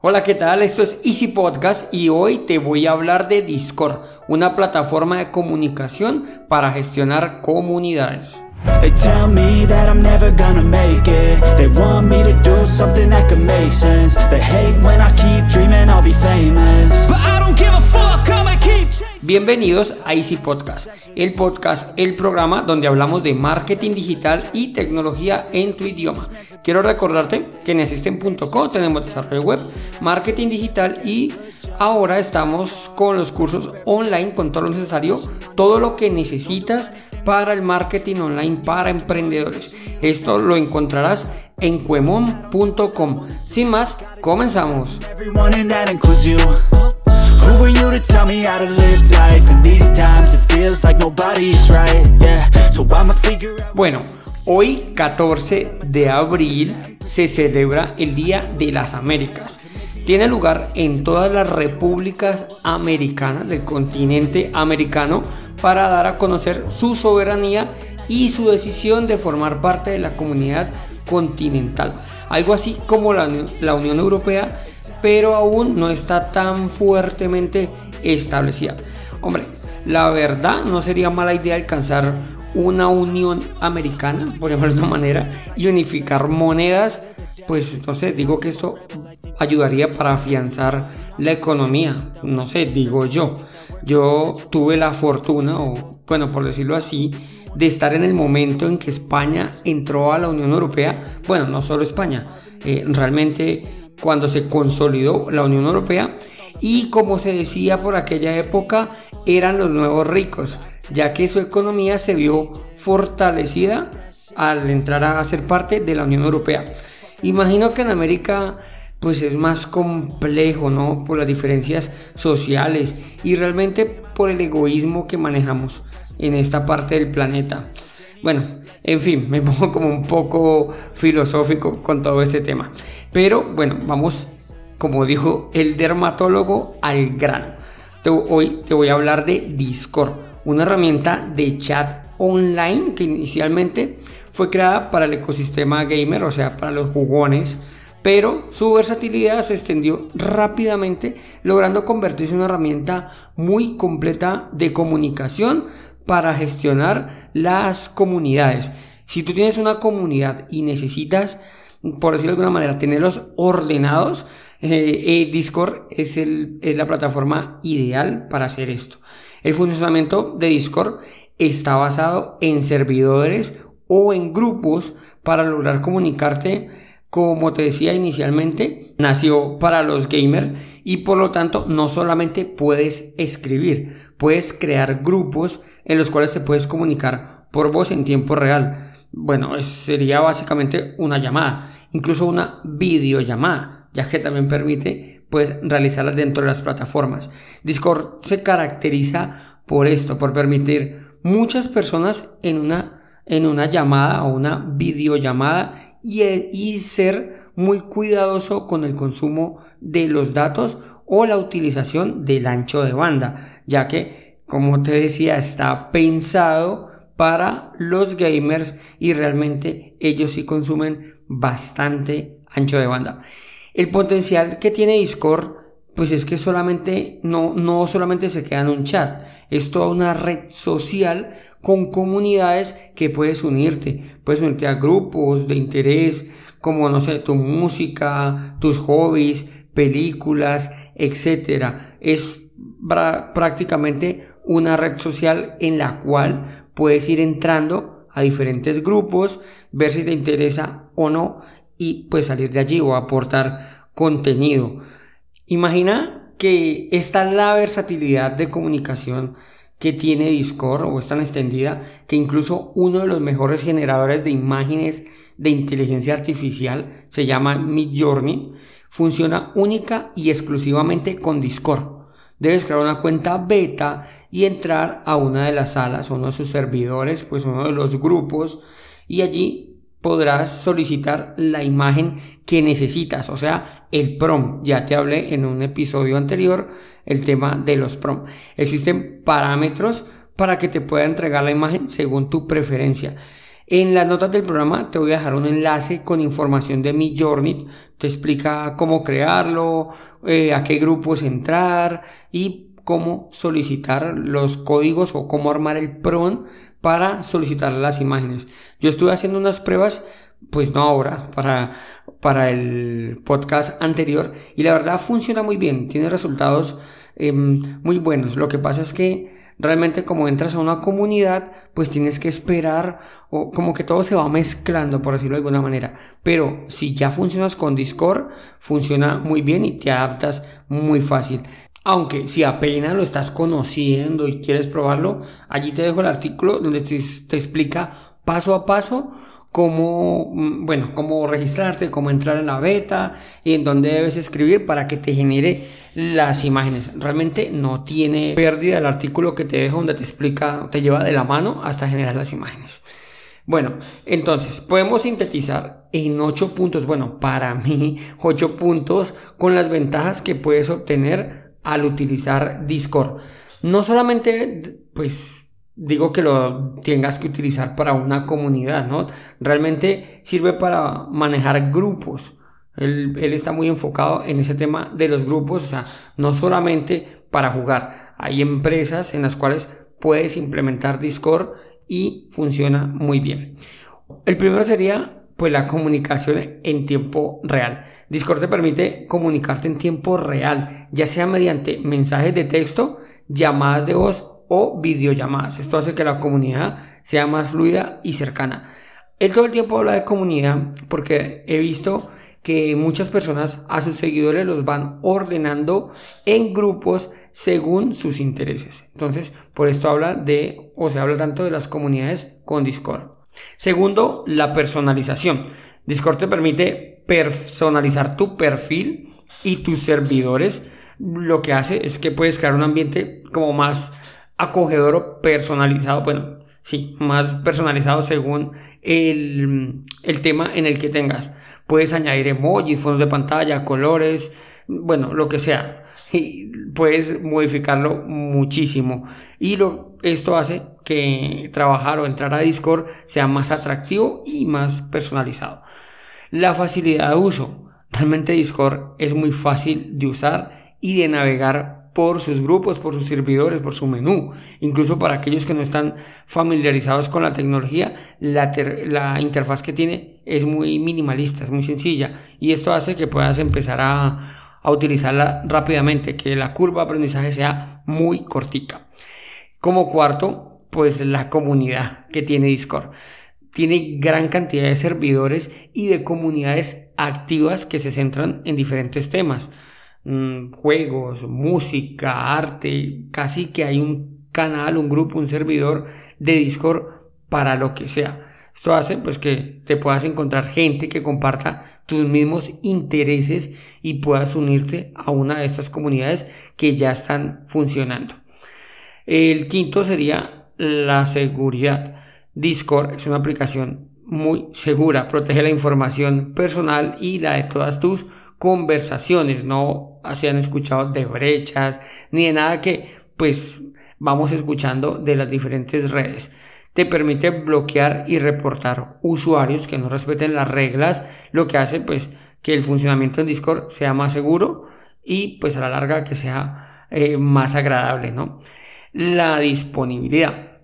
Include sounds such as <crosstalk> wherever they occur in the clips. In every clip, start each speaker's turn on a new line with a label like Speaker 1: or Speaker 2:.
Speaker 1: Hola, ¿qué tal? Esto es Easy Podcast y hoy te voy a hablar de Discord, una plataforma de comunicación para gestionar comunidades. Bienvenidos a Easy Podcast, el podcast, el programa donde hablamos de marketing digital y tecnología en tu idioma. Quiero recordarte que en asisten.co tenemos desarrollo web, marketing digital y ahora estamos con los cursos online con todo lo necesario, todo lo que necesitas para el marketing online para emprendedores. Esto lo encontrarás en cuemon.com. Sin más, comenzamos.
Speaker 2: You to tell me how to live life these times it feels like right Yeah, so I'ma figure out
Speaker 1: Bueno, hoy 14 de abril se celebra el Día de las Américas. Tiene lugar en todas las repúblicas americanas del continente americano para dar a conocer su soberanía y su decisión de formar parte de la comunidad continental. Algo así como la, la Unión Europea, pero aún no está tan fuertemente establecida. Hombre, la verdad no sería mala idea alcanzar una unión americana, por llamarlo de una manera, y unificar monedas, pues entonces digo que esto ayudaría para afianzar la economía, no sé, digo yo. Yo tuve la fortuna, o bueno, por decirlo así, de estar en el momento en que España entró a la Unión Europea, bueno, no solo España, eh, realmente cuando se consolidó la Unión Europea y como se decía por aquella época, eran los nuevos ricos, ya que su economía se vio fortalecida al entrar a ser parte de la Unión Europea. Imagino que en América pues es más complejo, ¿no? Por las diferencias sociales y realmente por el egoísmo que manejamos en esta parte del planeta. Bueno, en fin, me <laughs> pongo como un poco filosófico con todo este tema. Pero bueno, vamos, como dijo el dermatólogo, al grano. Te- hoy te voy a hablar de Discord, una herramienta de chat online que inicialmente fue creada para el ecosistema gamer, o sea, para los jugones, pero su versatilidad se extendió rápidamente, logrando convertirse en una herramienta muy completa de comunicación para gestionar las comunidades. Si tú tienes una comunidad y necesitas, por decirlo de alguna manera, tenerlos ordenados, eh, eh, Discord es, el- es la plataforma ideal para hacer esto. El funcionamiento de Discord está basado en servidores o en grupos para lograr comunicarte como te decía inicialmente, nació para los gamers y por lo tanto no solamente puedes escribir, puedes crear grupos en los cuales te puedes comunicar por voz en tiempo real. Bueno, sería básicamente una llamada, incluso una videollamada, ya que también permite pues realizarlas dentro de las plataformas. Discord se caracteriza por esto, por permitir muchas personas en una en una llamada o una videollamada y, y ser muy cuidadoso con el consumo de los datos o la utilización del ancho de banda, ya que, como te decía, está pensado para los gamers y realmente ellos sí consumen bastante ancho de banda. El potencial que tiene Discord pues es que solamente no, no solamente se queda en un chat, es toda una red social con comunidades que puedes unirte, puedes unirte a grupos de interés, como no sé, tu música, tus hobbies, películas, etcétera. Es prácticamente una red social en la cual puedes ir entrando a diferentes grupos, ver si te interesa o no y pues salir de allí o aportar contenido. Imagina que esta es la versatilidad de comunicación que tiene Discord o es tan extendida que incluso uno de los mejores generadores de imágenes de inteligencia artificial se llama Midjourney funciona única y exclusivamente con Discord. Debes crear una cuenta beta y entrar a una de las salas, uno de sus servidores, pues uno de los grupos y allí podrás solicitar la imagen que necesitas, o sea, el prom. Ya te hablé en un episodio anterior el tema de los prom. Existen parámetros para que te pueda entregar la imagen según tu preferencia. En las notas del programa te voy a dejar un enlace con información de mi Journey. Te explica cómo crearlo, eh, a qué grupos entrar y cómo solicitar los códigos o cómo armar el PRON para solicitar las imágenes. Yo estuve haciendo unas pruebas, pues no ahora, para, para el podcast anterior y la verdad funciona muy bien, tiene resultados em, muy buenos. Lo que pasa es que realmente como entras a una comunidad, pues tienes que esperar o como que todo se va mezclando, por decirlo de alguna manera. Pero si ya funcionas con Discord, funciona muy bien y te adaptas muy fácil. Aunque si apenas lo estás conociendo y quieres probarlo, allí te dejo el artículo donde te, te explica paso a paso cómo, mm, bueno, cómo registrarte, cómo entrar en la beta y en dónde debes escribir para que te genere las imágenes. Realmente no tiene pérdida el artículo que te dejo donde te explica, te lleva de la mano hasta generar las imágenes. Bueno, entonces podemos sintetizar en 8 puntos, bueno, para mí 8 puntos con las ventajas que puedes obtener al utilizar Discord. No solamente, pues, digo que lo tengas que utilizar para una comunidad, ¿no? Realmente sirve para manejar grupos. Él, está muy enfocado en ese tema de los grupos, o sea, no solamente para jugar. Hay empresas en las cuales puedes implementar Discord y funciona muy bien. El primero sería pues la comunicación en tiempo real. Discord te permite comunicarte en tiempo real, ya sea mediante mensajes de texto, llamadas de voz o videollamadas. Esto hace que la comunidad sea más fluida y cercana. Él todo el tiempo habla de comunidad porque he visto que muchas personas a sus seguidores los van ordenando en grupos según sus intereses. Entonces, por esto habla de, o se habla tanto de las comunidades con Discord. Segundo, la personalización. Discord te permite personalizar tu perfil y tus servidores. Lo que hace es que puedes crear un ambiente como más acogedor o personalizado, bueno, sí, más personalizado según el, el tema en el que tengas. Puedes añadir emojis, fondos de pantalla, colores, bueno, lo que sea. Puedes modificarlo muchísimo. Y lo, esto hace que trabajar o entrar a Discord sea más atractivo y más personalizado. La facilidad de uso. Realmente Discord es muy fácil de usar y de navegar por sus grupos, por sus servidores, por su menú. Incluso para aquellos que no están familiarizados con la tecnología, la, interfaz que tiene es muy minimalista, es muy sencilla. Y esto hace que puedas empezar a, a utilizarla rápidamente, que la curva de aprendizaje sea muy cortica. Como cuarto, pues la comunidad que tiene Discord. Tiene gran cantidad de servidores y de comunidades activas que se centran en diferentes temas. Mm, juegos, música, arte, casi que hay un canal, un grupo, un servidor de Discord para lo que sea. Esto hace pues que te puedas encontrar gente que comparta tus mismos intereses y puedas unirte a una de estas comunidades que ya están funcionando. El quinto sería la seguridad. Discord es una aplicación muy segura, protege la información personal y la de todas tus conversaciones, no se han escuchado de brechas ni de nada que pues vamos escuchando de las diferentes redes. Te permite bloquear y reportar usuarios que no respeten las reglas, lo que hace pues que el funcionamiento en Discord sea más seguro y pues a la larga que sea eh, más agradable, ¿no? La disponibilidad.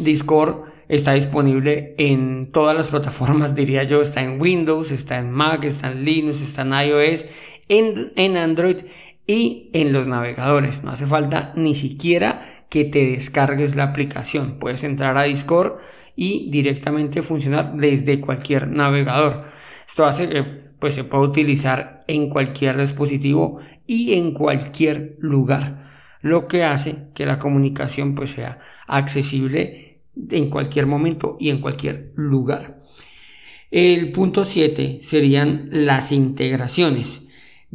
Speaker 1: Discord está disponible en todas las plataformas, diría yo, está en Windows, está en Mac, está en Linux, está en iOS, en, en Android y en los navegadores. No hace falta ni siquiera que te descargues la aplicación. Puedes entrar a Discord y directamente funcionar desde cualquier navegador. Esto hace que pues, se pueda utilizar en cualquier dispositivo y en cualquier lugar. Lo que hace que la comunicación pues, sea accesible en cualquier momento y en cualquier lugar. El punto 7 serían las integraciones.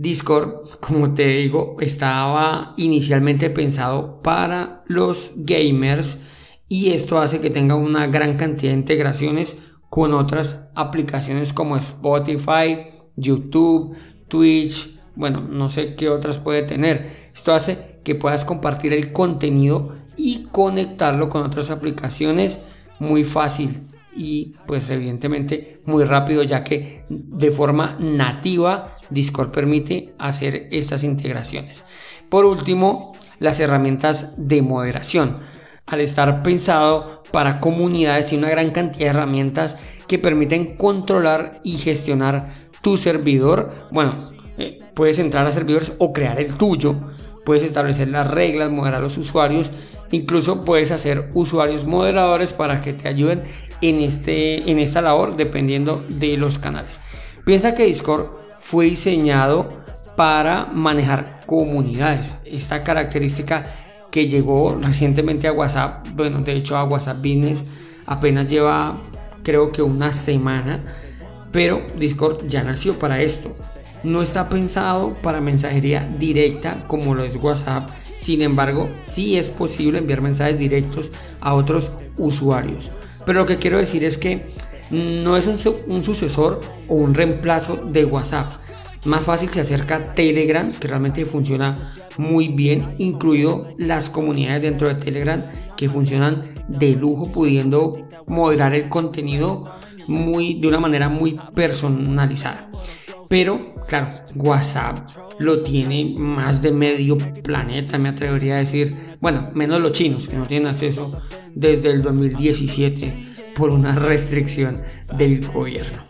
Speaker 1: Discord, como te digo, estaba inicialmente pensado para los gamers y esto hace que tenga una gran cantidad de integraciones con otras aplicaciones como Spotify, YouTube, Twitch, bueno, no sé qué otras puede tener. Esto hace que puedas compartir el contenido y conectarlo con otras aplicaciones muy fácil y pues evidentemente muy rápido ya que de forma nativa Discord permite hacer estas integraciones. Por último, las herramientas de moderación. Al estar pensado para comunidades, tiene una gran cantidad de herramientas que permiten controlar y gestionar tu servidor. Bueno, eh, puedes entrar a servidores o crear el tuyo. Puedes establecer las reglas, moderar a los usuarios. Incluso puedes hacer usuarios moderadores para que te ayuden en, este, en esta labor dependiendo de los canales. Piensa que Discord fue diseñado para manejar comunidades. Esta característica que llegó recientemente a WhatsApp, bueno, de hecho a WhatsApp Business apenas lleva creo que una semana, pero Discord ya nació para esto. No está pensado para mensajería directa como lo es WhatsApp, sin embargo, sí es posible enviar mensajes directos a otros usuarios. Pero lo que quiero decir es que no es un, sucesor o un reemplazo de WhatsApp. Más fácil se acerca Telegram, que realmente funciona muy bien, incluido las comunidades dentro de Telegram que funcionan de lujo, pudiendo moderar el contenido muy, de una manera muy personalizada. Pero, claro, WhatsApp lo tiene más de medio planeta, me atrevería a decir. Bueno, menos los chinos, que no tienen acceso desde el 2017 por una <laughs> restricción del gobierno.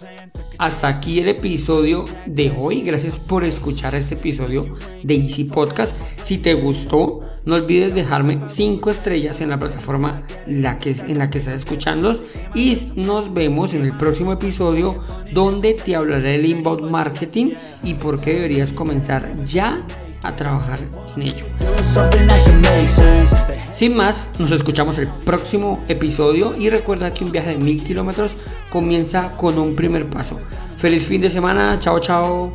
Speaker 1: Hasta aquí el episodio de hoy. Gracias por escuchar este episodio de Easy Podcast. Si te gustó, no olvides dejarme 5 estrellas en la plataforma en la que estás escuchando. Y nos vemos en el próximo episodio donde te hablaré del inbound marketing y por qué deberías comenzar ya a trabajar en ello. Sin más, nos escuchamos el próximo episodio y recuerda que un viaje de mil kilómetros comienza con un primer paso. Feliz fin de semana, chao chao.